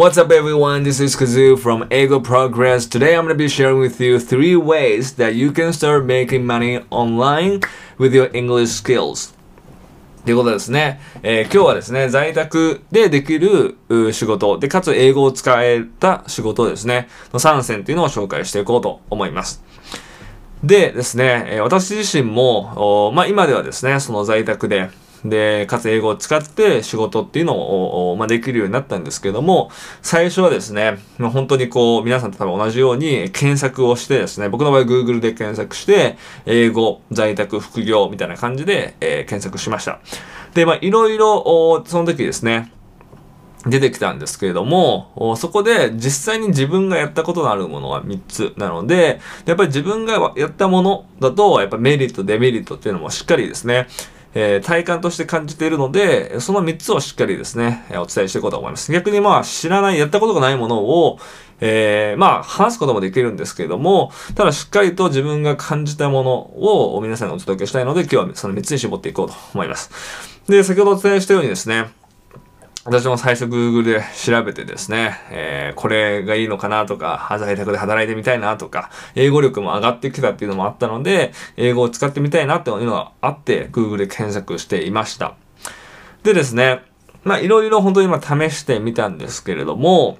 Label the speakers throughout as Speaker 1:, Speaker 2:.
Speaker 1: What's up everyone, this is Kazoo from Ego Progress. Today I'm going to be sharing with you three ways that you can start making money online with your English skills. ということですね。えー、今日はですね、在宅でできる仕事で、かつ英語を使えた仕事ですね、の3選っていうのを紹介していこうと思います。でですね、私自身も、まあ今ではですね、その在宅で、で、かつ英語を使って仕事っていうのを、まあ、できるようになったんですけども、最初はですね、まあ、本当にこう、皆さんと多分同じように検索をしてですね、僕の場合 Google で検索して、英語、在宅、副業みたいな感じで、えー、検索しました。で、まあ、いろいろ、その時ですね、出てきたんですけれども、そこで実際に自分がやったことのあるものは3つなので、やっぱり自分がやったものだと、やっぱメリット、デメリットっていうのもしっかりですね、えー、体感として感じているので、その3つをしっかりですね、お伝えしていこうと思います。逆にまあ、知らない、やったことがないものを、えー、まあ、話すこともできるんですけれども、ただしっかりと自分が感じたものを皆さんにお届けしたいので、今日はその3つに絞っていこうと思います。で、先ほどお伝えしたようにですね、私も最初 Google で調べてですね、えー、これがいいのかなとか、在宅で働いてみたいなとか、英語力も上がってきたっていうのもあったので、英語を使ってみたいなっていうのがあって、Google で検索していました。でですね、まあいろいろ本当に今試してみたんですけれども、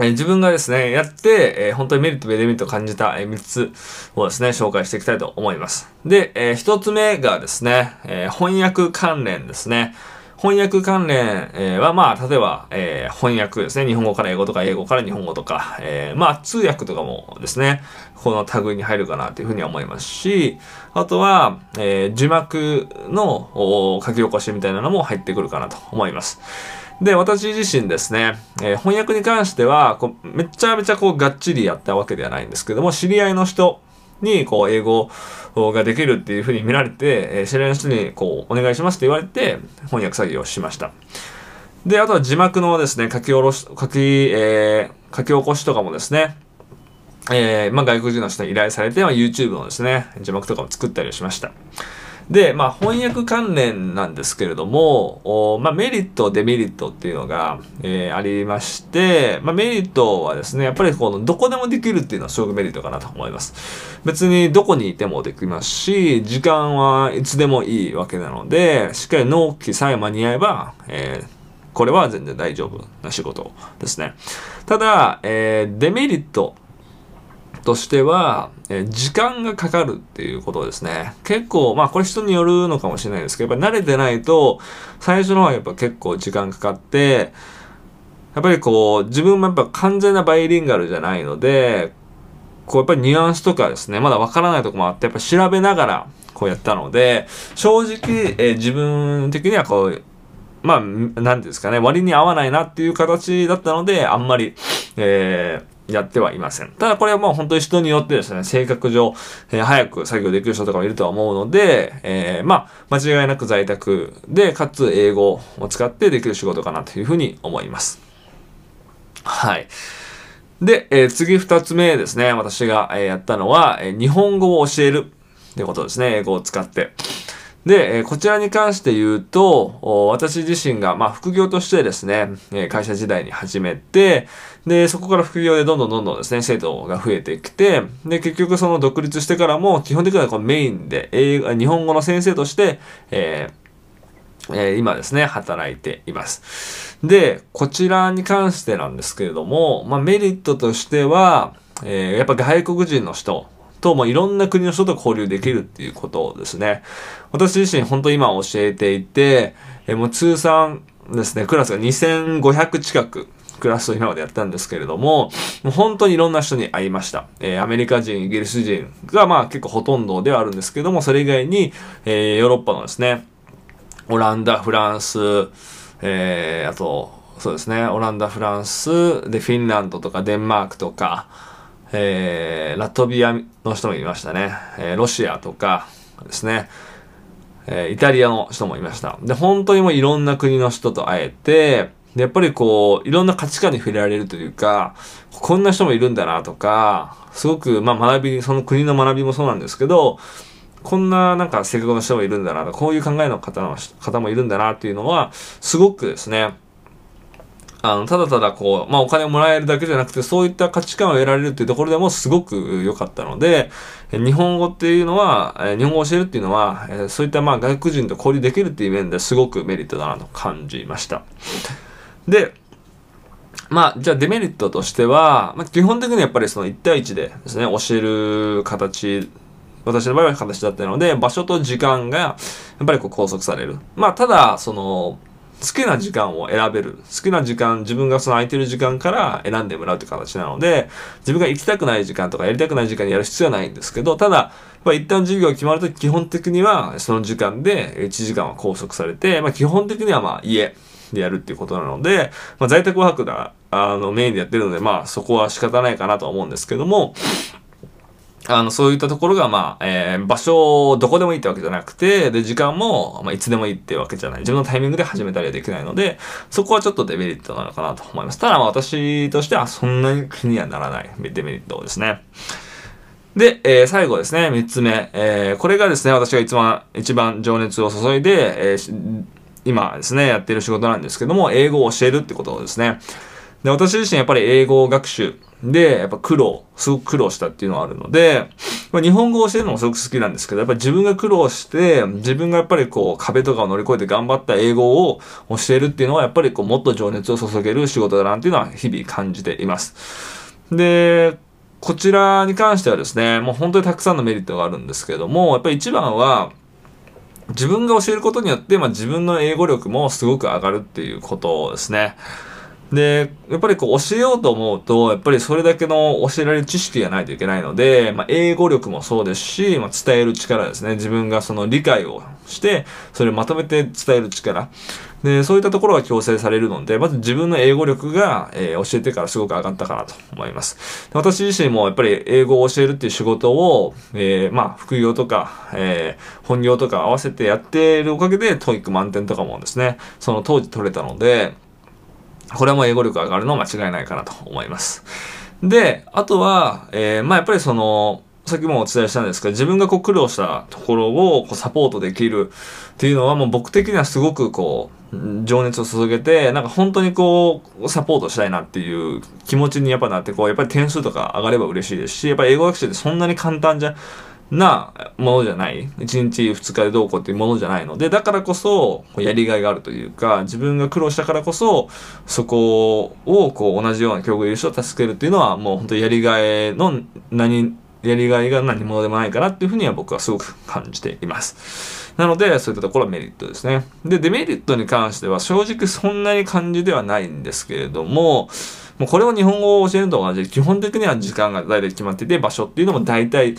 Speaker 1: え、自分がですね、やって、えー、本当にメリット、デメリットを感じた、えー、3つをですね、紹介していきたいと思います。で、えー、1つ目がですね、え、翻訳関連ですね。翻訳関連、え、は、まあ、例えば、えー、翻訳ですね。日本語から英語とか、英語から日本語とか、えー、まあ、通訳とかもですね、この類に入るかなというふうに思いますし、あとは、え、字幕の書き起こしみたいなのも入ってくるかなと思います。で、私自身ですね、え、翻訳に関してはこう、めちゃめちゃこう、がっちりやったわけではないんですけども、知り合いの人に、こう、英語ができるっていうふうに見られて、えー、知り合いの人に、こう、お願いしますって言われて、翻訳作業をしました。で、あとは字幕のですね、書き下ろし、書き、えー、書き起こしとかもですね、えー、まあ、外国人の人に依頼されて、まあ、YouTube のですね、字幕とかも作ったりしました。で、まあ、翻訳関連なんですけれども、おまあ、メリット、デメリットっていうのが、えー、ありまして、まあ、メリットはですね、やっぱりこの、どこでもできるっていうのはすごくメリットかなと思います。別にどこにいてもできますし、時間はいつでもいいわけなので、しっかり納期さえ間に合えば、えー、これは全然大丈夫な仕事ですね。ただ、えー、デメリットとしては、え時間がかかるっていうことですね。結構、まあこれ人によるのかもしれないですけど、やっぱ慣れてないと、最初の方はやっぱ結構時間かかって、やっぱりこう、自分もやっぱ完全なバイリンガルじゃないので、こうやっぱりニュアンスとかですね、まだわからないとこもあって、やっぱ調べながらこうやったので、正直、え自分的にはこう、まあ、なんですかね、割に合わないなっていう形だったので、あんまり、えー、やってはいません。ただこれはもう本当に人によってですね、性格上、えー、早く作業できる人とかもいるとは思うので、えー、まあ、間違いなく在宅で、かつ英語を使ってできる仕事かなというふうに思います。はい。で、えー、次二つ目ですね。私が、え、やったのは、え、日本語を教えるってことですね。英語を使って。で、えこちらに関して言うと、私自身が、まあ、副業としてですね、え会社時代に始めて、で、そこから副業でどんどんどんどんですね、生徒が増えてきて、で、結局その独立してからも、基本的にはこのメインで、英語、日本語の先生として、えーえ、今ですね、働いています。で、こちらに関してなんですけれども、まあ、メリットとしては、えー、やっぱ外国人の人と、もいろんな国の人と交流できるっていうことですね。私自身本当今教えていて、えもう通算ですね、クラスが2500近くクラスを今までやったんですけれども、もう本当にいろんな人に会いました。えー、アメリカ人、イギリス人がまあ結構ほとんどではあるんですけども、それ以外に、えー、ヨーロッパのですね、オランダ、フランス、えー、あと、そうですね、オランダ、フランス、で、フィンランドとかデンマークとか、えー、ラトビアの人もいましたね。えー、ロシアとかですね。えー、イタリアの人もいました。で、本当にもういろんな国の人と会えて、やっぱりこう、いろんな価値観に触れられるというか、こんな人もいるんだなとか、すごく、まあ学び、その国の学びもそうなんですけど、こんななんか性格の人もいるんだなと、こういう考えの方の方もいるんだなっていうのは、すごくですね、あの、ただただこう、まあお金をもらえるだけじゃなくて、そういった価値観を得られるっていうところでもすごく良かったので、日本語っていうのは、日本語を教えるっていうのは、そういったまあ外国人と交流できるっていう面ですごくメリットだなと感じました。で、まあ、じゃあデメリットとしては、まあ、基本的にやっぱりその1対1でですね、教える形、私の場合は形だったので、場所と時間がやっぱりこう拘束される。まあ、ただ、その、好きな時間を選べる。好きな時間、自分がその空いてる時間から選んでもらうという形なので、自分が行きたくない時間とかやりたくない時間にやる必要はないんですけど、ただ、まあ、一旦授業が決まると基本的にはその時間で1時間は拘束されて、まあ、基本的にはまあ家でやるっていうことなので、まあ、在宅ワークがあのメインでやってるので、まあそこは仕方ないかなと思うんですけども、あの、そういったところが、まあ、えー、場所を、どこでもいいってわけじゃなくて、で、時間も、まあ、いつでもいいってわけじゃない。自分のタイミングで始めたりはできないので、そこはちょっとデメリットなのかなと思います。ただ、まあ、私としてはそんなに気にはならないデメリットですね。で、えー、最後ですね、三つ目。えー、これがですね、私が一番、一番情熱を注いで、えー、今ですね、やってる仕事なんですけども、英語を教えるってことですね。で、私自身やっぱり英語学習で、やっぱ苦労、すごく苦労したっていうのはあるので、まあ、日本語を教えるのもすごく好きなんですけど、やっぱり自分が苦労して、自分がやっぱりこう壁とかを乗り越えて頑張った英語を教えるっていうのは、やっぱりこうもっと情熱を注げる仕事だなっていうのは日々感じています。で、こちらに関してはですね、もう本当にたくさんのメリットがあるんですけども、やっぱり一番は、自分が教えることによって、まあ、自分の英語力もすごく上がるっていうことですね。で、やっぱりこう教えようと思うと、やっぱりそれだけの教えられる知識がないといけないので、まあ、英語力もそうですし、まあ、伝える力ですね。自分がその理解をして、それをまとめて伝える力。で、そういったところが強制されるので、まず自分の英語力が、えー、教えてからすごく上がったかなと思います。私自身もやっぱり英語を教えるっていう仕事を、えー、まあ、副業とか、えー、本業とか合わせてやっているおかげで、 TOEIC 満点とかもですね、その当時取れたので、これも英語力上がるのは間違いないかなと思います。で、あとは、えー、まあやっぱりその、さっきもお伝えしたんですけど、自分がこう苦労したところをこうサポートできるっていうのはもう僕的にはすごくこう、情熱を注げて、なんか本当にこう、サポートしたいなっていう気持ちにやっぱなって、こう、やっぱり点数とか上がれば嬉しいですし、やっぱり英語学習ってそんなに簡単じゃなものじゃない。1日2日でどうこうっていうものじゃないので、だからこそ、やりがいがあるというか、自分が苦労したからこそ、そこをこう同じような境遇優勝を助けるっていうのは、もう本当やりがいの何、やりがいが何者でもないかなっていうふうには僕はすごく感じています。なので、そういったところはメリットですね。で、デメリットに関しては正直そんなに感じではないんですけれども、もうこれを日本語を教えると同じで、基本的には時間が大体決まってて、場所っていうのも大体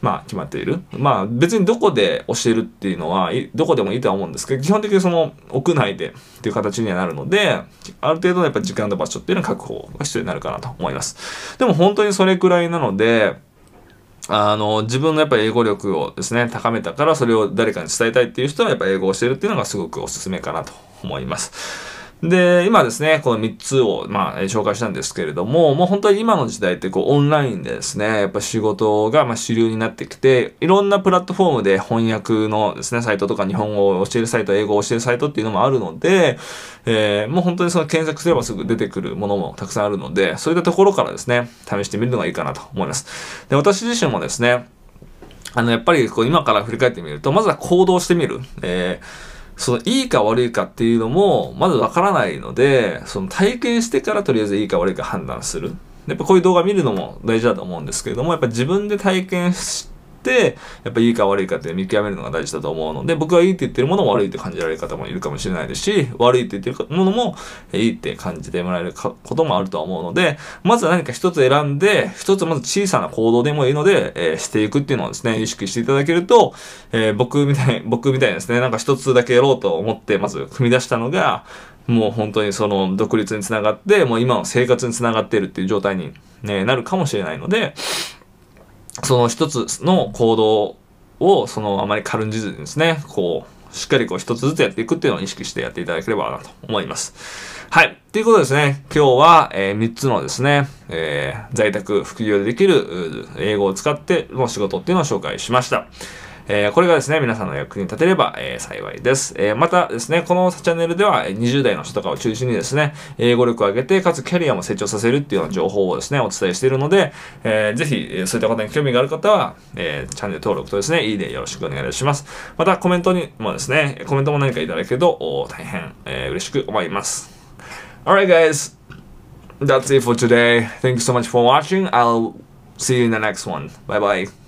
Speaker 1: まあ決まっている。まあ別にどこで教えるっていうのは、どこでもいいとは思うんですけど、基本的にその屋内でっていう形にはなるので、ある程度のやっぱ時間と場所っていうのは確保が必要になるかなと思います。でも本当にそれくらいなので、あの、自分のやっぱり英語力をですね、高めたからそれを誰かに伝えたいっていう人はやっぱ英語を教えるっていうのがすごくおすすめかなと思います。で、今ですね、この3つを、まあ、紹介したんですけれども、もう本当に今の時代ってこう、オンラインでですね、やっぱ仕事が、まあ、主流になってきて、いろんなプラットフォームで翻訳のですね、サイトとか日本語を教えるサイト、英語を教えるサイトっていうのもあるので、えー、もう本当にその検索すればすぐ出てくるものもたくさんあるので、そういったところからですね、試してみるのがいいかなと思います。で、私自身もですね、あの、やっぱりこう、今から振り返ってみると、まずは行動してみる。えーそのいいか悪いかっていうのもまずわからないので、その体験してからとりあえずいいか悪いか判断する。やっぱこういう動画見るのも大事だと思うんですけれども、やっぱ自分で体験して、やっぱいいか悪いかって見極めるのが大事だと思うので、僕はいいって言ってるものも悪いって感じられる方もいるかもしれないですし、悪いって言ってるものもいいって感じてもらえることもあるとは思うので、まずは何か一つ選んで、一つまず小さな行動でもいいので、えー、していくっていうのをですね、意識していただけると、えー、僕みたい、僕みたいですね、なんか一つだけやろうと思って、まず踏み出したのが、もう本当にその独立につながって、もう今の生活につながっているっていう状態に、ね、なるかもしれないので、その一つの行動を、そのあまり軽んじずにですね、こう、しっかりこう一つずつやっていくっていうのを意識してやっていただければなと思います。はい。ということですね、今日は、えー、3つのですね、えー、在宅、副業でできる英語を使っての仕事っていうのを紹介しました。えー、これがですね、皆さんの役に立てれば、えー、幸いです。えー、またですね、このチャンネルでは20代の人とかを中心にですね、英語力を上げて、かつキャリアも成長させるっていうような情報をですね、お伝えしているので、えー、ぜひ、そういった方に興味がある方は、えー、チャンネル登録とですね、いいねよろしくお願いします。またコメントにもですね、コメントも何かいただけると大変、えー、嬉しく思います。Alright guys, that's it for today. Thank you so much for watching. I'll see you in the next one. Bye bye.